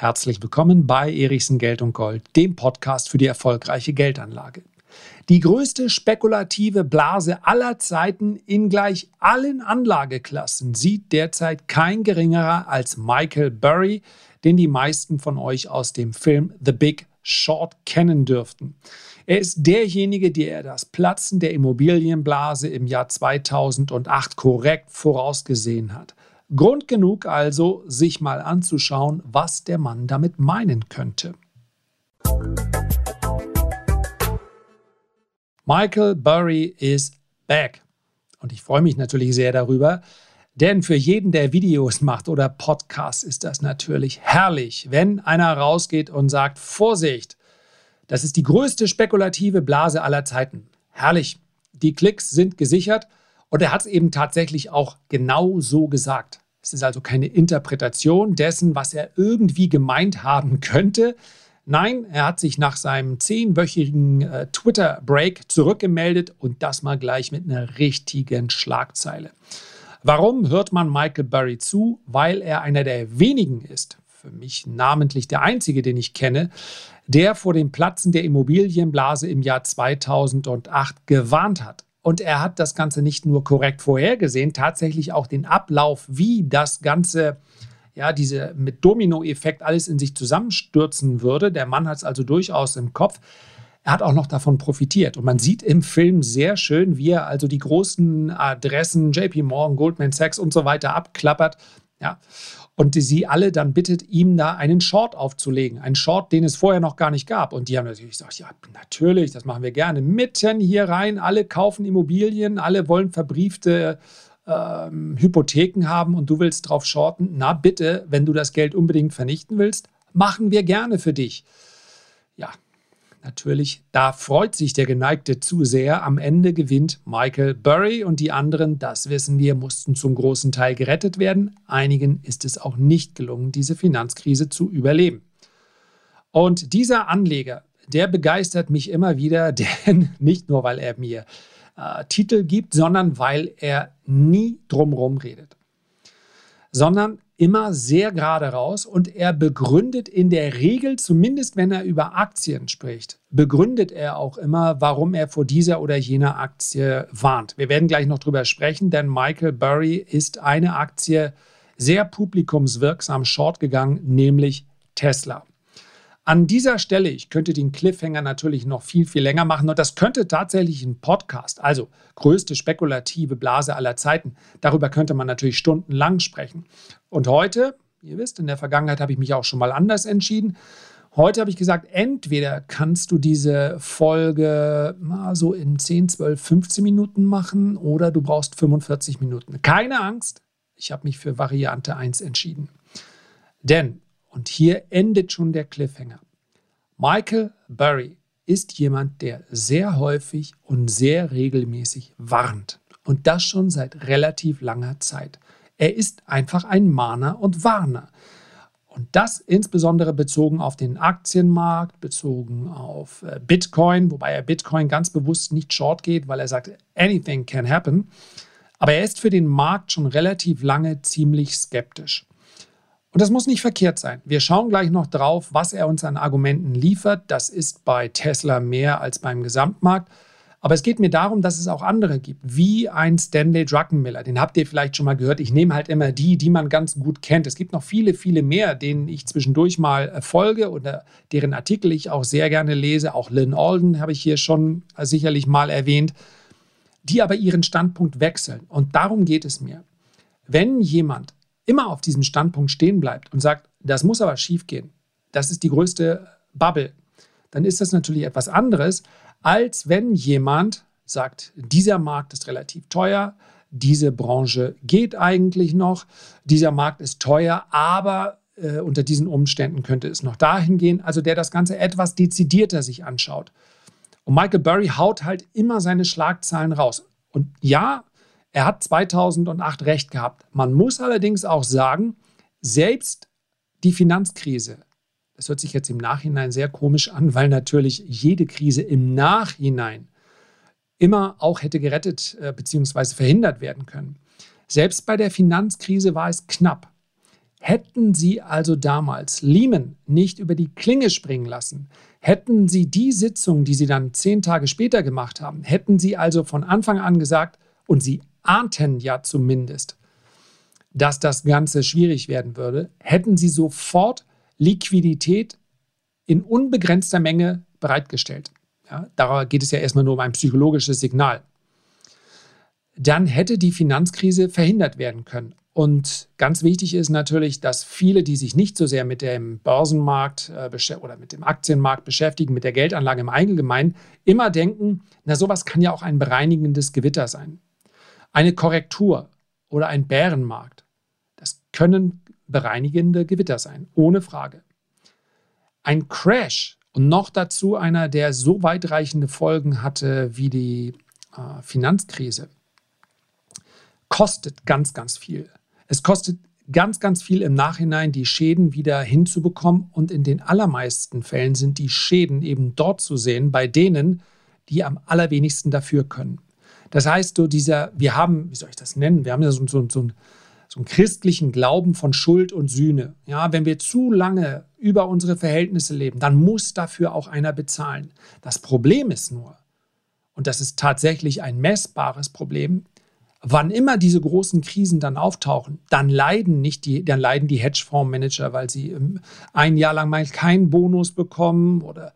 Herzlich willkommen bei Erichsen Geld und Gold, dem Podcast für die erfolgreiche Geldanlage. Die größte spekulative Blase aller Zeiten in gleich allen Anlageklassen sieht derzeit kein geringerer als Michael Burry, den die meisten von euch aus dem Film The Big Short kennen dürften. Er ist derjenige, der das Platzen der Immobilienblase im Jahr 2008 korrekt vorausgesehen hat. Grund genug also, sich mal anzuschauen, was der Mann damit meinen könnte. Michael Burry is back. Und ich freue mich natürlich sehr darüber, denn für jeden, der Videos macht oder Podcasts, ist das natürlich herrlich, wenn einer rausgeht und sagt, Vorsicht, das ist die größte spekulative Blase aller Zeiten. Herrlich, die Klicks sind gesichert und er hat es eben tatsächlich auch genau so gesagt. Es ist also keine Interpretation dessen, was er irgendwie gemeint haben könnte. Nein, er hat sich nach seinem zehnwöchigen äh, Twitter-Break zurückgemeldet und das mal gleich mit einer richtigen Schlagzeile. Warum hört man Michael Burry zu? Weil er einer der wenigen ist, für mich namentlich der einzige, den ich kenne, der vor dem Platzen der Immobilienblase im Jahr 2008 gewarnt hat. Und er hat das Ganze nicht nur korrekt vorhergesehen, tatsächlich auch den Ablauf, wie das Ganze, ja, diese mit Dominoeffekt alles in sich zusammenstürzen würde. Der Mann hat es also durchaus im Kopf. Er hat auch noch davon profitiert. Und man sieht im Film sehr schön, wie er also die großen Adressen, JP Morgan, Goldman Sachs und so weiter abklappert. Ja und sie alle dann bittet, ihm da einen Short aufzulegen. Einen Short, den es vorher noch gar nicht gab. Und die haben natürlich gesagt, ja, natürlich, das machen wir gerne. Mitten hier rein, alle kaufen Immobilien, alle wollen verbriefte ähm, Hypotheken haben und du willst drauf shorten. Na bitte, wenn du das Geld unbedingt vernichten willst, machen wir gerne für dich. Ja, Natürlich, da freut sich der geneigte Zuseher. Am Ende gewinnt Michael Burry und die anderen, das wissen wir, mussten zum großen Teil gerettet werden. Einigen ist es auch nicht gelungen, diese Finanzkrise zu überleben. Und dieser Anleger, der begeistert mich immer wieder, denn nicht nur, weil er mir äh, Titel gibt, sondern weil er nie drumherum redet, sondern immer sehr gerade raus und er begründet in der Regel, zumindest wenn er über Aktien spricht, begründet er auch immer, warum er vor dieser oder jener Aktie warnt. Wir werden gleich noch drüber sprechen, denn Michael Burry ist eine Aktie sehr publikumswirksam short gegangen, nämlich Tesla. An dieser Stelle, ich könnte den Cliffhanger natürlich noch viel, viel länger machen und das könnte tatsächlich ein Podcast, also größte spekulative Blase aller Zeiten. Darüber könnte man natürlich stundenlang sprechen. Und heute, ihr wisst, in der Vergangenheit habe ich mich auch schon mal anders entschieden. Heute habe ich gesagt, entweder kannst du diese Folge mal so in 10, 12, 15 Minuten machen oder du brauchst 45 Minuten. Keine Angst, ich habe mich für Variante 1 entschieden. Denn und hier endet schon der Cliffhanger. Michael Burry ist jemand, der sehr häufig und sehr regelmäßig warnt. Und das schon seit relativ langer Zeit. Er ist einfach ein Mahner und Warner. Und das insbesondere bezogen auf den Aktienmarkt, bezogen auf äh, Bitcoin, wobei er Bitcoin ganz bewusst nicht short geht, weil er sagt, anything can happen. Aber er ist für den Markt schon relativ lange ziemlich skeptisch. Und das muss nicht verkehrt sein. Wir schauen gleich noch drauf, was er uns an Argumenten liefert. Das ist bei Tesla mehr als beim Gesamtmarkt. Aber es geht mir darum, dass es auch andere gibt, wie ein Stanley Druckenmiller. Den habt ihr vielleicht schon mal gehört. Ich nehme halt immer die, die man ganz gut kennt. Es gibt noch viele, viele mehr, denen ich zwischendurch mal folge oder deren Artikel ich auch sehr gerne lese. Auch Lynn Alden habe ich hier schon sicherlich mal erwähnt, die aber ihren Standpunkt wechseln. Und darum geht es mir. Wenn jemand immer auf diesem Standpunkt stehen bleibt und sagt, das muss aber schief gehen, das ist die größte Bubble, dann ist das natürlich etwas anderes, als wenn jemand sagt, dieser Markt ist relativ teuer, diese Branche geht eigentlich noch, dieser Markt ist teuer, aber äh, unter diesen Umständen könnte es noch dahin gehen, also der das Ganze etwas dezidierter sich anschaut. Und Michael Burry haut halt immer seine Schlagzeilen raus. Und ja, er hat 2008 recht gehabt. Man muss allerdings auch sagen, selbst die Finanzkrise, das hört sich jetzt im Nachhinein sehr komisch an, weil natürlich jede Krise im Nachhinein immer auch hätte gerettet äh, bzw. verhindert werden können. Selbst bei der Finanzkrise war es knapp. Hätten Sie also damals Lehman nicht über die Klinge springen lassen, hätten Sie die Sitzung, die Sie dann zehn Tage später gemacht haben, hätten Sie also von Anfang an gesagt, und Sie ahnten ja zumindest, dass das Ganze schwierig werden würde, hätten Sie sofort Liquidität in unbegrenzter Menge bereitgestellt. Ja, da geht es ja erstmal nur um ein psychologisches Signal. Dann hätte die Finanzkrise verhindert werden können. Und ganz wichtig ist natürlich, dass viele, die sich nicht so sehr mit dem Börsenmarkt äh, oder mit dem Aktienmarkt beschäftigen, mit der Geldanlage im Allgemeinen, immer denken, na sowas kann ja auch ein bereinigendes Gewitter sein. Eine Korrektur oder ein Bärenmarkt, das können bereinigende Gewitter sein, ohne Frage. Ein Crash und noch dazu einer, der so weitreichende Folgen hatte wie die äh, Finanzkrise, kostet ganz, ganz viel. Es kostet ganz, ganz viel im Nachhinein, die Schäden wieder hinzubekommen. Und in den allermeisten Fällen sind die Schäden eben dort zu sehen, bei denen, die am allerwenigsten dafür können. Das heißt, so dieser, wir haben, wie soll ich das nennen? Wir haben ja so, so, so, so einen christlichen Glauben von Schuld und Sühne. Ja, wenn wir zu lange über unsere Verhältnisse leben, dann muss dafür auch einer bezahlen. Das Problem ist nur, und das ist tatsächlich ein messbares Problem, wann immer diese großen Krisen dann auftauchen, dann leiden nicht die, dann leiden die Hedgefondsmanager, weil sie ähm, ein Jahr lang mal keinen Bonus bekommen oder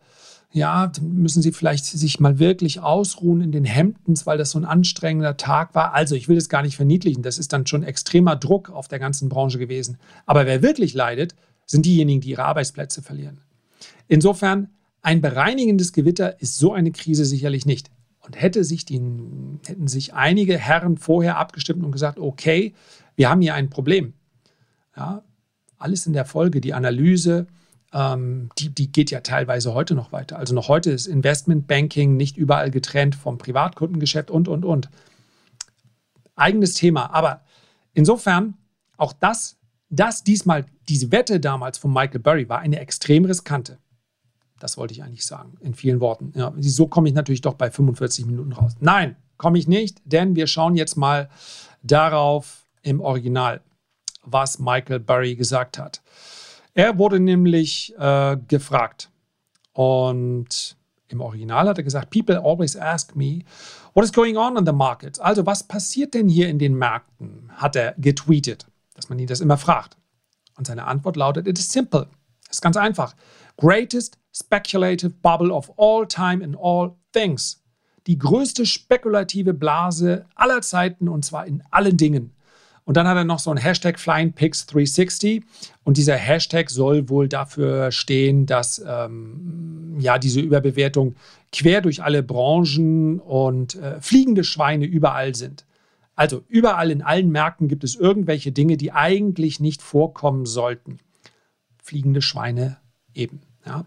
ja, dann müssen sie vielleicht sich mal wirklich ausruhen in den Hemdens, weil das so ein anstrengender Tag war. Also, ich will das gar nicht verniedlichen. Das ist dann schon extremer Druck auf der ganzen Branche gewesen. Aber wer wirklich leidet, sind diejenigen, die ihre Arbeitsplätze verlieren. Insofern, ein bereinigendes Gewitter ist so eine Krise sicherlich nicht. Und hätte sich die, hätten sich einige Herren vorher abgestimmt und gesagt, okay, wir haben hier ein Problem. Ja, alles in der Folge, die Analyse, ähm, die, die geht ja teilweise heute noch weiter. Also noch heute ist Investmentbanking nicht überall getrennt vom Privatkundengeschäft und, und, und. Eigenes Thema. Aber insofern, auch das, das diesmal, diese Wette damals von Michael Burry war eine extrem riskante. Das wollte ich eigentlich sagen, in vielen Worten. Ja, so komme ich natürlich doch bei 45 Minuten raus. Nein, komme ich nicht, denn wir schauen jetzt mal darauf im Original, was Michael Burry gesagt hat. Er wurde nämlich äh, gefragt und im Original hat er gesagt, People always ask me, what is going on in the markets? Also was passiert denn hier in den Märkten? Hat er getweetet, dass man ihn das immer fragt. Und seine Antwort lautet, it is simple. Es ist ganz einfach. Greatest speculative bubble of all time in all things. Die größte spekulative Blase aller Zeiten und zwar in allen Dingen. Und dann hat er noch so ein Hashtag FlyingPix360 und dieser Hashtag soll wohl dafür stehen, dass ähm, ja diese Überbewertung quer durch alle Branchen und äh, fliegende Schweine überall sind. Also überall in allen Märkten gibt es irgendwelche Dinge, die eigentlich nicht vorkommen sollten. Fliegende Schweine eben. Ja.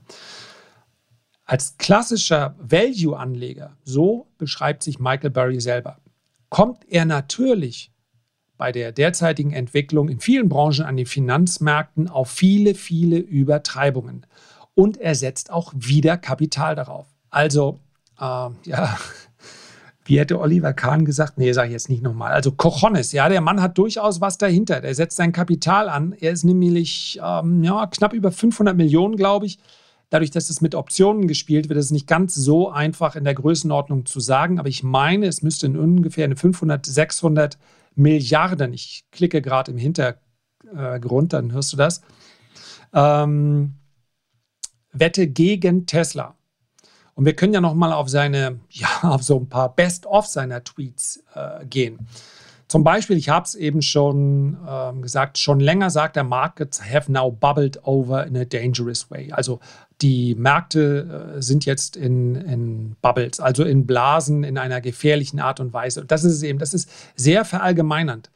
Als klassischer Value-Anleger, so beschreibt sich Michael Burry selber, kommt er natürlich bei der derzeitigen Entwicklung in vielen Branchen an den Finanzmärkten auf viele, viele Übertreibungen. Und er setzt auch wieder Kapital darauf. Also, äh, ja, wie hätte Oliver Kahn gesagt? Nee, sage ich jetzt nicht nochmal. Also Cojones, ja, der Mann hat durchaus was dahinter. Der setzt sein Kapital an. Er ist nämlich ähm, ja, knapp über 500 Millionen, glaube ich. Dadurch, dass es mit Optionen gespielt wird, ist es nicht ganz so einfach in der Größenordnung zu sagen. Aber ich meine, es müsste in ungefähr eine 500, 600 Milliarden, ich klicke gerade im Hintergrund, dann hörst du das, ähm, Wette gegen Tesla. Und wir können ja noch mal auf seine, ja, auf so ein paar Best-of seiner Tweets äh, gehen. Zum Beispiel, ich habe es eben schon ähm, gesagt, schon länger sagt der Markets have now bubbled over in a dangerous way. Also die Märkte äh, sind jetzt in, in Bubbles, also in Blasen in einer gefährlichen Art und Weise. Und das ist es eben, das ist sehr verallgemeinernd.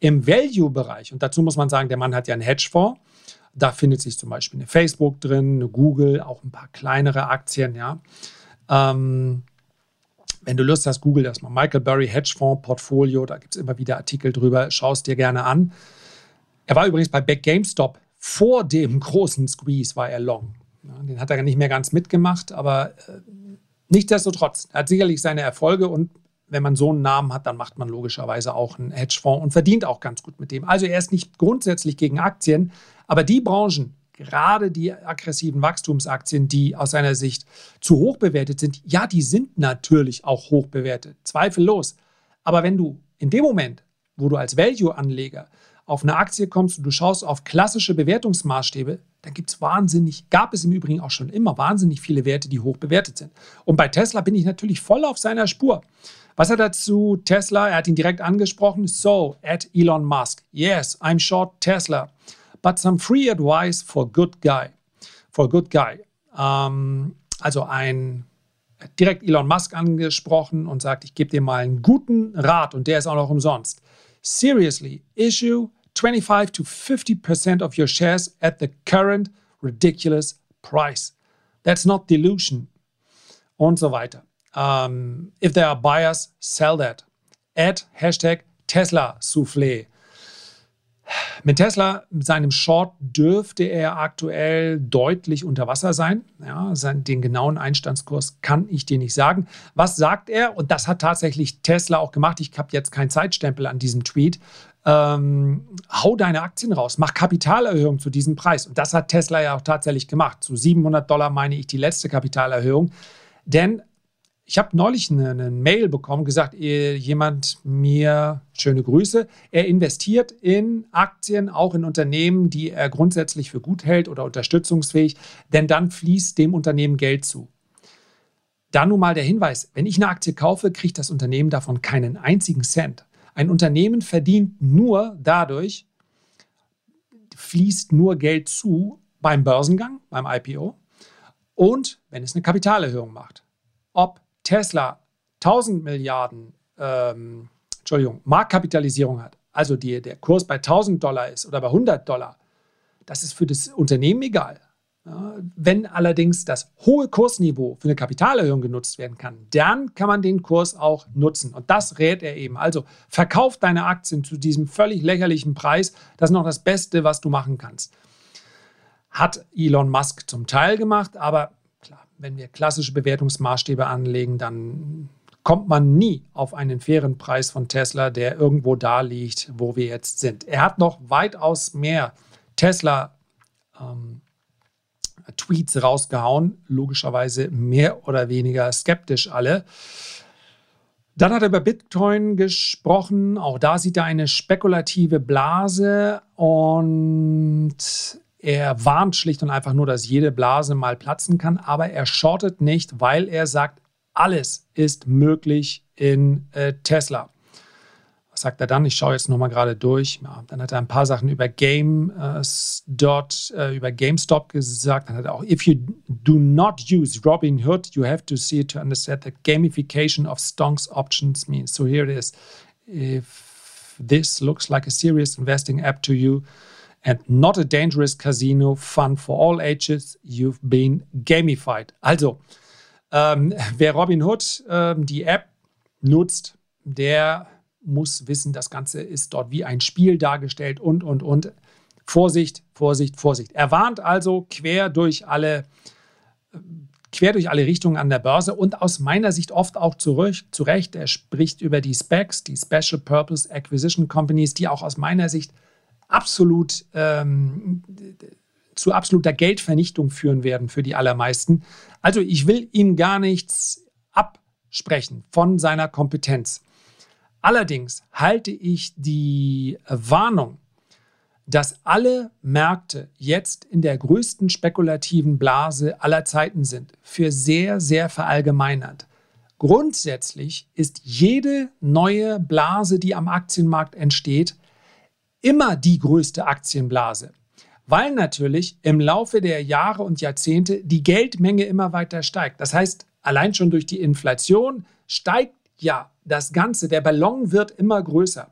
Im Value-Bereich, und dazu muss man sagen, der Mann hat ja einen Hedgefonds, da findet sich zum Beispiel eine Facebook drin, eine Google, auch ein paar kleinere Aktien, ja. Ähm, wenn du Lust hast, google das mal. Michael Burry Hedgefonds Portfolio, da gibt es immer wieder Artikel drüber, schau es dir gerne an. Er war übrigens bei Back GameStop vor dem großen Squeeze war er long. Den hat er nicht mehr ganz mitgemacht, aber äh, nichtsdestotrotz, er hat sicherlich seine Erfolge und wenn man so einen Namen hat, dann macht man logischerweise auch einen Hedgefonds und verdient auch ganz gut mit dem. Also er ist nicht grundsätzlich gegen Aktien, aber die Branchen, gerade die aggressiven Wachstumsaktien, die aus seiner Sicht zu hoch bewertet sind, ja, die sind natürlich auch hoch bewertet, zweifellos. Aber wenn du in dem Moment, wo du als Value-Anleger auf eine Aktie kommst und du schaust auf klassische Bewertungsmaßstäbe, dann gibt es wahnsinnig, gab es im Übrigen auch schon immer wahnsinnig viele Werte, die hoch bewertet sind. Und bei Tesla bin ich natürlich voll auf seiner Spur. Was hat er zu Tesla? Er hat ihn direkt angesprochen. So, at Elon Musk. Yes, I'm short Tesla. But some free advice for good guy. For good guy. Ähm, also ein direkt Elon Musk angesprochen und sagt, ich gebe dir mal einen guten Rat und der ist auch noch umsonst. Seriously, issue 25 to 50% of your shares at the current ridiculous price. That's not delusion. Und so weiter. Um, if there are buyers, sell that. Add Hashtag Tesla Soufflé. Mit Tesla, mit seinem Short, dürfte er aktuell deutlich unter Wasser sein. Ja, den genauen Einstandskurs kann ich dir nicht sagen. Was sagt er? Und das hat tatsächlich Tesla auch gemacht. Ich habe jetzt keinen Zeitstempel an diesem Tweet. Ähm, hau deine Aktien raus, mach Kapitalerhöhung zu diesem Preis. Und das hat Tesla ja auch tatsächlich gemacht. Zu 700 Dollar meine ich die letzte Kapitalerhöhung. Denn ich habe neulich eine, eine, Mail bekommen, gesagt, jemand mir, schöne Grüße, er investiert in Aktien, auch in Unternehmen, die er grundsätzlich für gut hält oder unterstützungsfähig, denn dann fließt dem Unternehmen Geld zu. Da nun mal der Hinweis, wenn ich eine Aktie kaufe, kriegt das Unternehmen davon keinen einzigen Cent. Ein Unternehmen verdient nur dadurch, fließt nur Geld zu beim Börsengang, beim IPO und wenn es eine Kapitalerhöhung macht. Ob Tesla 1000 Milliarden, ähm, Entschuldigung, Marktkapitalisierung hat, also die, der Kurs bei 1000 Dollar ist oder bei 100 Dollar, das ist für das Unternehmen egal. Wenn allerdings das hohe Kursniveau für eine Kapitalerhöhung genutzt werden kann, dann kann man den Kurs auch nutzen. Und das rät er eben. Also verkauf deine Aktien zu diesem völlig lächerlichen Preis. Das ist noch das Beste, was du machen kannst. Hat Elon Musk zum Teil gemacht, aber wenn wir klassische Bewertungsmaßstäbe anlegen, dann kommt man nie auf einen fairen Preis von Tesla, der irgendwo da liegt, wo wir jetzt sind. Er hat noch weitaus mehr Tesla ähm, Tweets rausgehauen, logischerweise mehr oder weniger skeptisch alle. Dann hat er über Bitcoin gesprochen. Auch da sieht er eine spekulative Blase und er warnt schlicht und einfach nur, dass jede Blase mal platzen kann, aber er shortet nicht, weil er sagt, alles ist möglich in äh, Tesla. Was sagt er dann? Ich schaue jetzt nochmal gerade durch. Ja, dann hat er ein paar Sachen über Game äh, dot, äh, über GameStop gesagt. Dann hat er auch, if you do not use Robinhood, you have to see it to understand that gamification of stocks options means. So here it is. If this looks like a serious investing app to you, and not a dangerous casino, fun for all ages, you've been gamified. Also, ähm, wer Robinhood, ähm, die App nutzt, der muss wissen, das Ganze ist dort wie ein Spiel dargestellt und, und, und. Vorsicht, Vorsicht, Vorsicht. Er warnt also quer durch alle, quer durch alle Richtungen an der Börse und aus meiner Sicht oft auch zurück, zu Recht. Er spricht über die SPACs, die Special Purpose Acquisition Companies, die auch aus meiner Sicht absolut ähm, zu absoluter Geldvernichtung führen werden für die allermeisten. Also ich will ihm gar nichts absprechen von seiner Kompetenz. Allerdings halte ich die Warnung, dass alle Märkte jetzt in der größten spekulativen Blase aller Zeiten sind, für sehr, sehr verallgemeinert. Grundsätzlich ist jede neue Blase, die am Aktienmarkt entsteht, immer die größte Aktienblase, weil natürlich im Laufe der Jahre und Jahrzehnte die Geldmenge immer weiter steigt. Das heißt, allein schon durch die Inflation steigt ja das Ganze, der Ballon wird immer größer.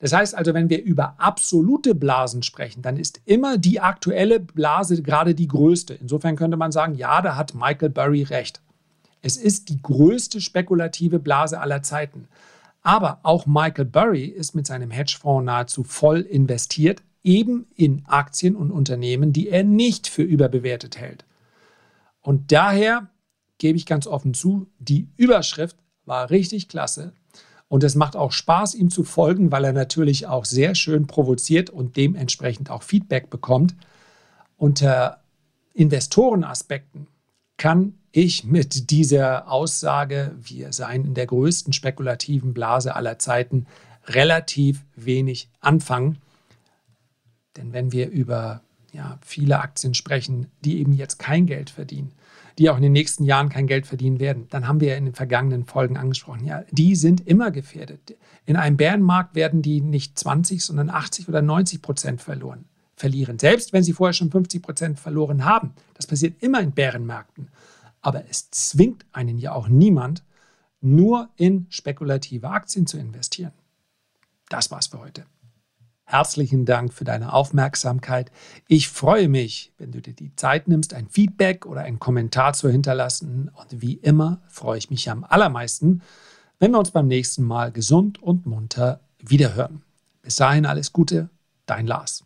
Das heißt also, wenn wir über absolute Blasen sprechen, dann ist immer die aktuelle Blase gerade die größte. Insofern könnte man sagen, ja, da hat Michael Burry recht. Es ist die größte spekulative Blase aller Zeiten. Aber auch Michael Burry ist mit seinem Hedgefonds nahezu voll investiert, eben in Aktien und Unternehmen, die er nicht für überbewertet hält. Und daher gebe ich ganz offen zu, die Überschrift war richtig klasse. Und es macht auch Spaß, ihm zu folgen, weil er natürlich auch sehr schön provoziert und dementsprechend auch Feedback bekommt. Unter Investorenaspekten kann ich mit dieser Aussage, wir seien in der größten spekulativen Blase aller Zeiten, relativ wenig anfangen. Denn wenn wir über ja, viele Aktien sprechen, die eben jetzt kein Geld verdienen, die auch in den nächsten Jahren kein Geld verdienen werden, dann haben wir ja in den vergangenen Folgen angesprochen, ja, die sind immer gefährdet. In einem Bärenmarkt werden die nicht 20, sondern 80 oder 90 Prozent verloren, verlieren, selbst wenn sie vorher schon 50 Prozent verloren haben. Das passiert immer in Bärenmärkten. Aber es zwingt einen ja auch niemand, nur in spekulative Aktien zu investieren. Das war's für heute. Herzlichen Dank für deine Aufmerksamkeit. Ich freue mich, wenn du dir die Zeit nimmst, ein Feedback oder einen Kommentar zu hinterlassen. Und wie immer freue ich mich am allermeisten, wenn wir uns beim nächsten Mal gesund und munter wiederhören. Bis dahin alles Gute, dein Lars.